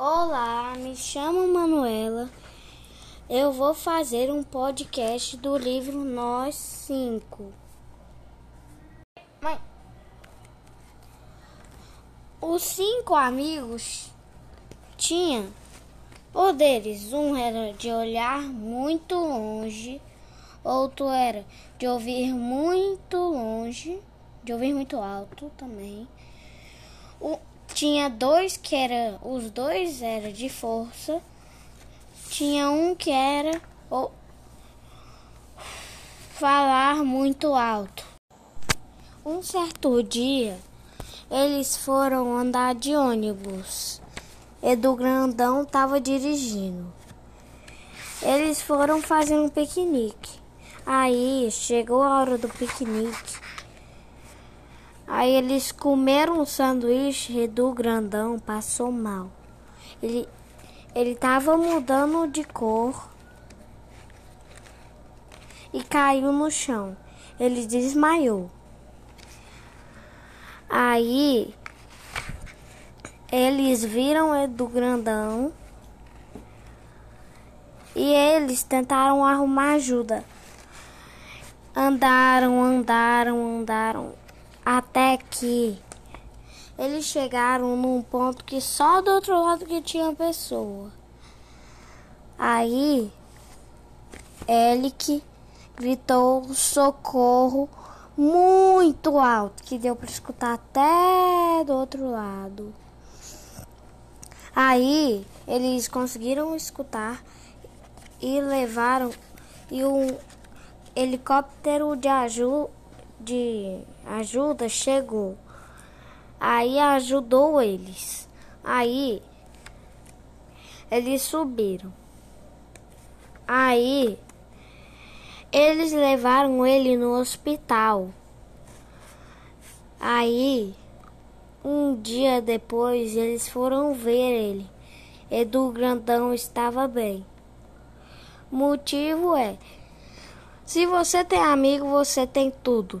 Olá, me chamo Manuela. Eu vou fazer um podcast do livro Nós Cinco. Mãe. Os cinco amigos tinham poderes. Um era de olhar muito longe, outro era de ouvir muito longe, de ouvir muito alto também. Tinha dois que era, os dois eram de força. Tinha um que era ou, falar muito alto. Um certo dia, eles foram andar de ônibus. Edu Grandão estava dirigindo. Eles foram fazer um piquenique. Aí chegou a hora do piquenique. Aí eles comeram um sanduíche Edu Grandão passou mal. Ele ele estava mudando de cor e caiu no chão. Ele desmaiou. Aí eles viram Edu Grandão e eles tentaram arrumar ajuda. Andaram, andaram, andaram até que eles chegaram num ponto que só do outro lado que tinha pessoa. Aí Elic gritou socorro muito alto, que deu para escutar até do outro lado. Aí eles conseguiram escutar e levaram e um helicóptero de ajuda de ajuda chegou. Aí ajudou eles. Aí eles subiram. Aí eles levaram ele no hospital. Aí um dia depois eles foram ver ele. Edu Grandão estava bem. Motivo é: se você tem amigo, você tem tudo.